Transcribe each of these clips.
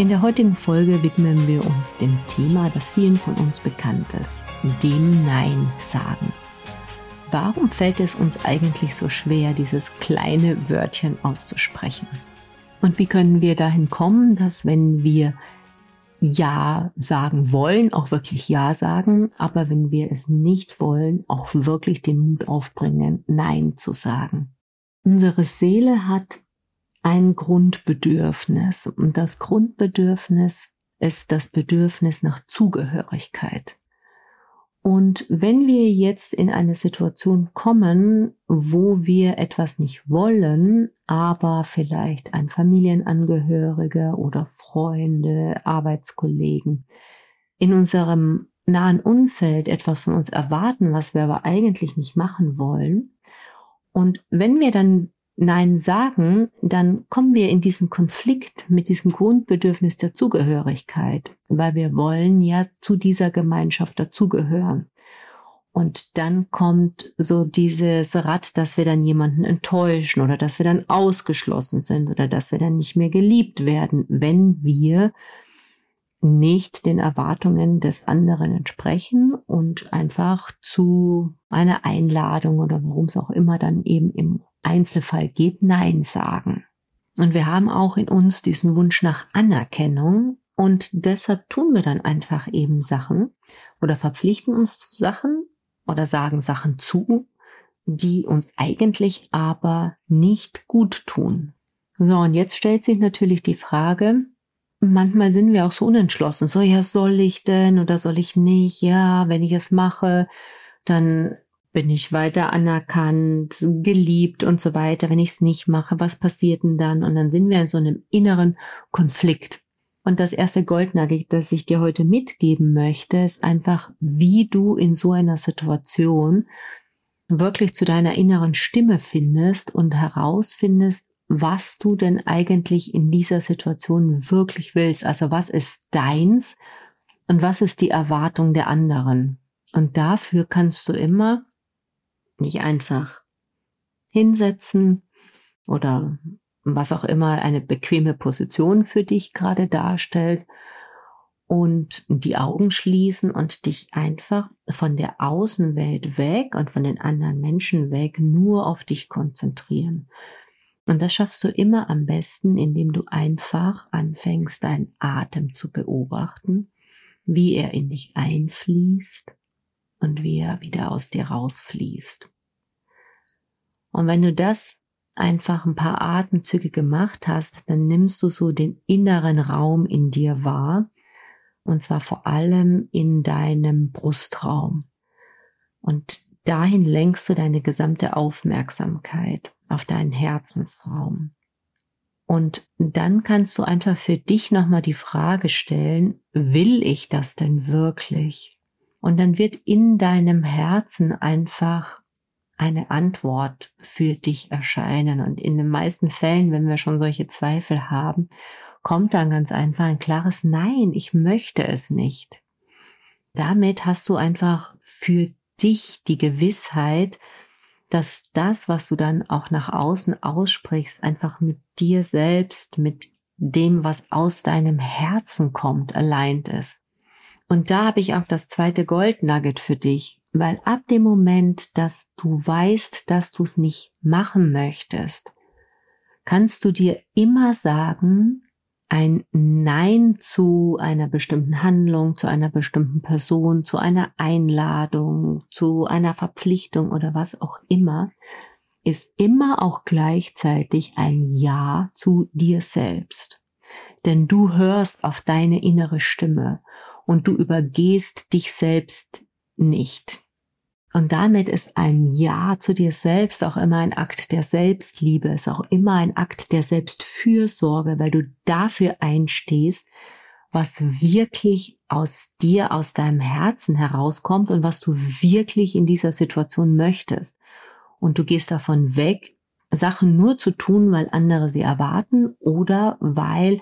In der heutigen Folge widmen wir uns dem Thema, das vielen von uns bekannt ist, dem Nein sagen. Warum fällt es uns eigentlich so schwer, dieses kleine Wörtchen auszusprechen? Und wie können wir dahin kommen, dass wenn wir Ja sagen wollen, auch wirklich Ja sagen, aber wenn wir es nicht wollen, auch wirklich den Mut aufbringen, Nein zu sagen? Unsere Seele hat ein Grundbedürfnis. Und das Grundbedürfnis ist das Bedürfnis nach Zugehörigkeit. Und wenn wir jetzt in eine Situation kommen, wo wir etwas nicht wollen, aber vielleicht ein Familienangehöriger oder Freunde, Arbeitskollegen in unserem nahen Umfeld etwas von uns erwarten, was wir aber eigentlich nicht machen wollen, und wenn wir dann Nein sagen, dann kommen wir in diesen Konflikt mit diesem Grundbedürfnis der Zugehörigkeit, weil wir wollen ja zu dieser Gemeinschaft dazugehören. Und dann kommt so dieses Rad, dass wir dann jemanden enttäuschen oder dass wir dann ausgeschlossen sind oder dass wir dann nicht mehr geliebt werden, wenn wir nicht den Erwartungen des anderen entsprechen und einfach zu einer Einladung oder warum es auch immer dann eben im Einzelfall geht, Nein sagen. Und wir haben auch in uns diesen Wunsch nach Anerkennung und deshalb tun wir dann einfach eben Sachen oder verpflichten uns zu Sachen oder sagen Sachen zu, die uns eigentlich aber nicht gut tun. So, und jetzt stellt sich natürlich die Frage, manchmal sind wir auch so unentschlossen, so, ja, soll ich denn oder soll ich nicht? Ja, wenn ich es mache, dann bin ich weiter anerkannt, geliebt und so weiter. Wenn ich es nicht mache, was passiert denn dann? Und dann sind wir in so einem inneren Konflikt. Und das erste Goldnugget, das ich dir heute mitgeben möchte, ist einfach, wie du in so einer Situation wirklich zu deiner inneren Stimme findest und herausfindest, was du denn eigentlich in dieser Situation wirklich willst. Also was ist deins und was ist die Erwartung der anderen. Und dafür kannst du immer nicht einfach hinsetzen oder was auch immer eine bequeme Position für dich gerade darstellt und die Augen schließen und dich einfach von der Außenwelt weg und von den anderen Menschen weg nur auf dich konzentrieren. Und das schaffst du immer am besten, indem du einfach anfängst, deinen Atem zu beobachten, wie er in dich einfließt und wie er wieder aus dir rausfließt. Und wenn du das einfach ein paar Atemzüge gemacht hast, dann nimmst du so den inneren Raum in dir wahr, und zwar vor allem in deinem Brustraum. Und dahin lenkst du deine gesamte Aufmerksamkeit auf deinen Herzensraum. Und dann kannst du einfach für dich nochmal die Frage stellen, will ich das denn wirklich? Und dann wird in deinem Herzen einfach eine Antwort für dich erscheinen. Und in den meisten Fällen, wenn wir schon solche Zweifel haben, kommt dann ganz einfach ein klares Nein, ich möchte es nicht. Damit hast du einfach für dich die Gewissheit, dass das, was du dann auch nach außen aussprichst, einfach mit dir selbst, mit dem, was aus deinem Herzen kommt, allein ist. Und da habe ich auch das zweite Goldnugget für dich. Weil ab dem Moment, dass du weißt, dass du es nicht machen möchtest, kannst du dir immer sagen, ein Nein zu einer bestimmten Handlung, zu einer bestimmten Person, zu einer Einladung, zu einer Verpflichtung oder was auch immer, ist immer auch gleichzeitig ein Ja zu dir selbst. Denn du hörst auf deine innere Stimme und du übergehst dich selbst nicht. Und damit ist ein Ja zu dir selbst auch immer ein Akt der Selbstliebe, ist auch immer ein Akt der Selbstfürsorge, weil du dafür einstehst, was wirklich aus dir, aus deinem Herzen herauskommt und was du wirklich in dieser Situation möchtest. Und du gehst davon weg, Sachen nur zu tun, weil andere sie erwarten oder weil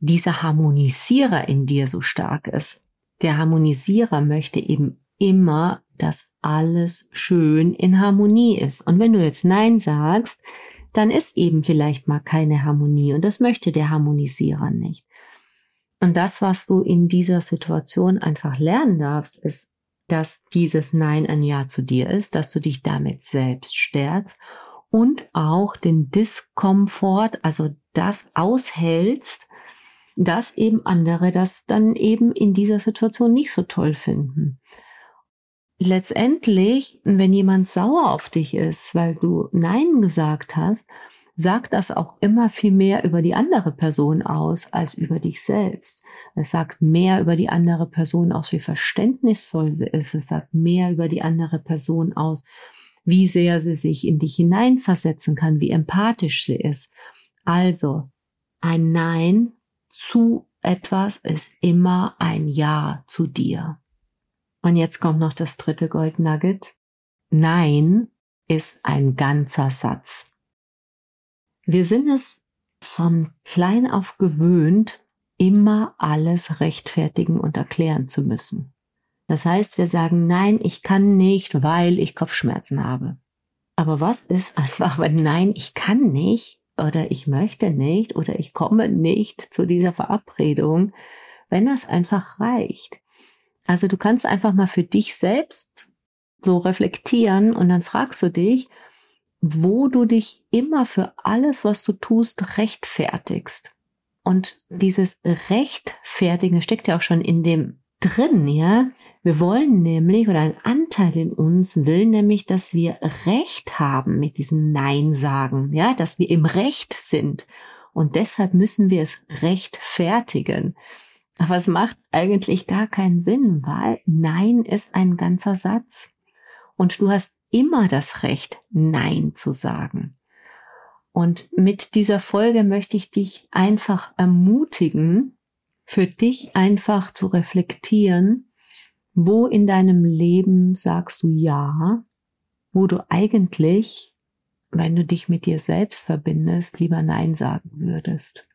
dieser Harmonisierer in dir so stark ist. Der Harmonisierer möchte eben immer, dass alles schön in Harmonie ist. Und wenn du jetzt Nein sagst, dann ist eben vielleicht mal keine Harmonie und das möchte der Harmonisierer nicht. Und das, was du in dieser Situation einfach lernen darfst, ist, dass dieses Nein ein Ja zu dir ist, dass du dich damit selbst stärkst und auch den Diskomfort, also das aushältst, dass eben andere das dann eben in dieser Situation nicht so toll finden. Letztendlich, wenn jemand sauer auf dich ist, weil du Nein gesagt hast, sagt das auch immer viel mehr über die andere Person aus als über dich selbst. Es sagt mehr über die andere Person aus, wie verständnisvoll sie ist. Es sagt mehr über die andere Person aus, wie sehr sie sich in dich hineinversetzen kann, wie empathisch sie ist. Also, ein Nein zu etwas ist immer ein Ja zu dir. Und jetzt kommt noch das dritte Gold Nugget. Nein ist ein ganzer Satz. Wir sind es von klein auf gewöhnt, immer alles rechtfertigen und erklären zu müssen. Das heißt, wir sagen, nein, ich kann nicht, weil ich Kopfschmerzen habe. Aber was ist einfach, wenn nein, ich kann nicht oder ich möchte nicht oder ich komme nicht zu dieser Verabredung, wenn das einfach reicht? Also du kannst einfach mal für dich selbst so reflektieren und dann fragst du dich, wo du dich immer für alles, was du tust, rechtfertigst. Und dieses Rechtfertigen steckt ja auch schon in dem drin, ja. Wir wollen nämlich, oder ein Anteil in uns will nämlich, dass wir Recht haben mit diesem Nein sagen, ja, dass wir im Recht sind. Und deshalb müssen wir es rechtfertigen. Aber es macht eigentlich gar keinen Sinn, weil Nein ist ein ganzer Satz. Und du hast immer das Recht, Nein zu sagen. Und mit dieser Folge möchte ich dich einfach ermutigen, für dich einfach zu reflektieren, wo in deinem Leben sagst du Ja, wo du eigentlich, wenn du dich mit dir selbst verbindest, lieber Nein sagen würdest.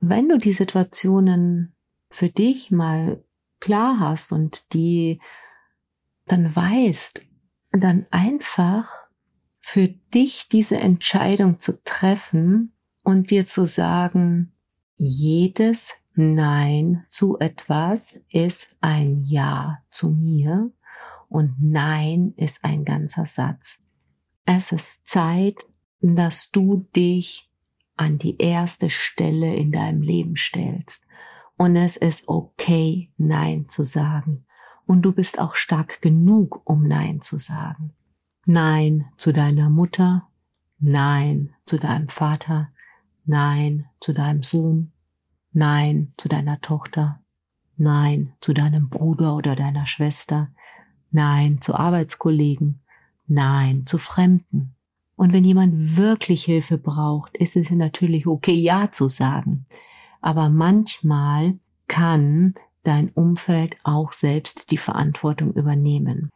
Wenn du die Situationen für dich mal klar hast und die dann weißt, dann einfach für dich diese Entscheidung zu treffen und dir zu sagen, jedes Nein zu etwas ist ein Ja zu mir und Nein ist ein ganzer Satz. Es ist Zeit, dass du dich an die erste Stelle in deinem Leben stellst. Und es ist okay, Nein zu sagen und du bist auch stark genug, um Nein zu sagen. Nein zu deiner Mutter, Nein zu deinem Vater, Nein zu deinem Sohn, Nein zu deiner Tochter, Nein zu deinem Bruder oder deiner Schwester, Nein zu Arbeitskollegen, Nein zu Fremden. Und wenn jemand wirklich Hilfe braucht, ist es natürlich okay, Ja zu sagen. Aber manchmal kann dein Umfeld auch selbst die Verantwortung übernehmen.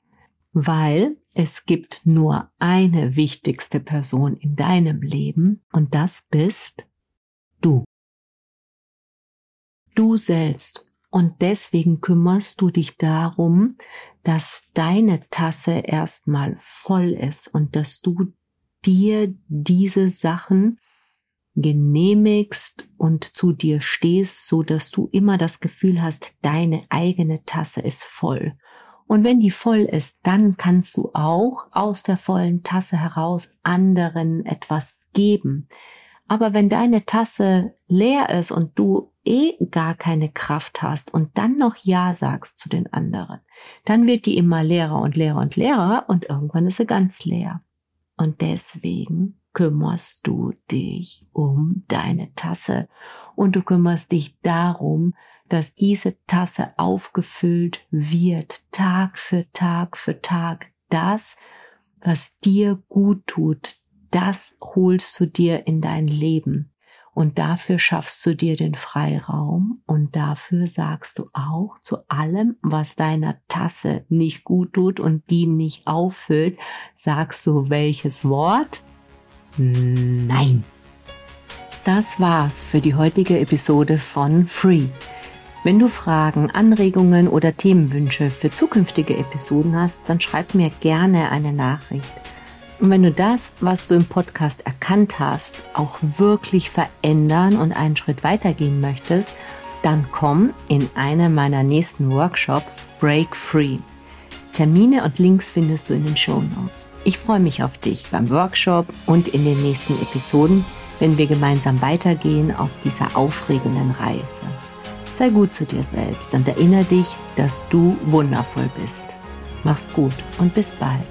Weil es gibt nur eine wichtigste Person in deinem Leben und das bist du. Du selbst. Und deswegen kümmerst du dich darum, dass deine Tasse erstmal voll ist und dass du dir diese Sachen genehmigst und zu dir stehst, so dass du immer das Gefühl hast, deine eigene Tasse ist voll. Und wenn die voll ist, dann kannst du auch aus der vollen Tasse heraus anderen etwas geben. Aber wenn deine Tasse leer ist und du eh gar keine Kraft hast und dann noch Ja sagst zu den anderen, dann wird die immer leerer und leerer und leerer und irgendwann ist sie ganz leer. Und deswegen kümmerst du dich um deine Tasse und du kümmerst dich darum, dass diese Tasse aufgefüllt wird, Tag für Tag für Tag. Das, was dir gut tut, das holst du dir in dein Leben. Und dafür schaffst du dir den Freiraum und dafür sagst du auch zu allem, was deiner Tasse nicht gut tut und die nicht auffüllt, sagst du welches Wort? Nein. Das war's für die heutige Episode von Free. Wenn du Fragen, Anregungen oder Themenwünsche für zukünftige Episoden hast, dann schreib mir gerne eine Nachricht. Und wenn du das, was du im Podcast erkannt hast, auch wirklich verändern und einen Schritt weitergehen möchtest, dann komm in eine meiner nächsten Workshops Break Free. Termine und Links findest du in den Show Notes. Ich freue mich auf dich beim Workshop und in den nächsten Episoden, wenn wir gemeinsam weitergehen auf dieser aufregenden Reise. Sei gut zu dir selbst und erinnere dich, dass du wundervoll bist. Mach's gut und bis bald.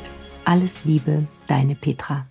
Alles Liebe, deine Petra.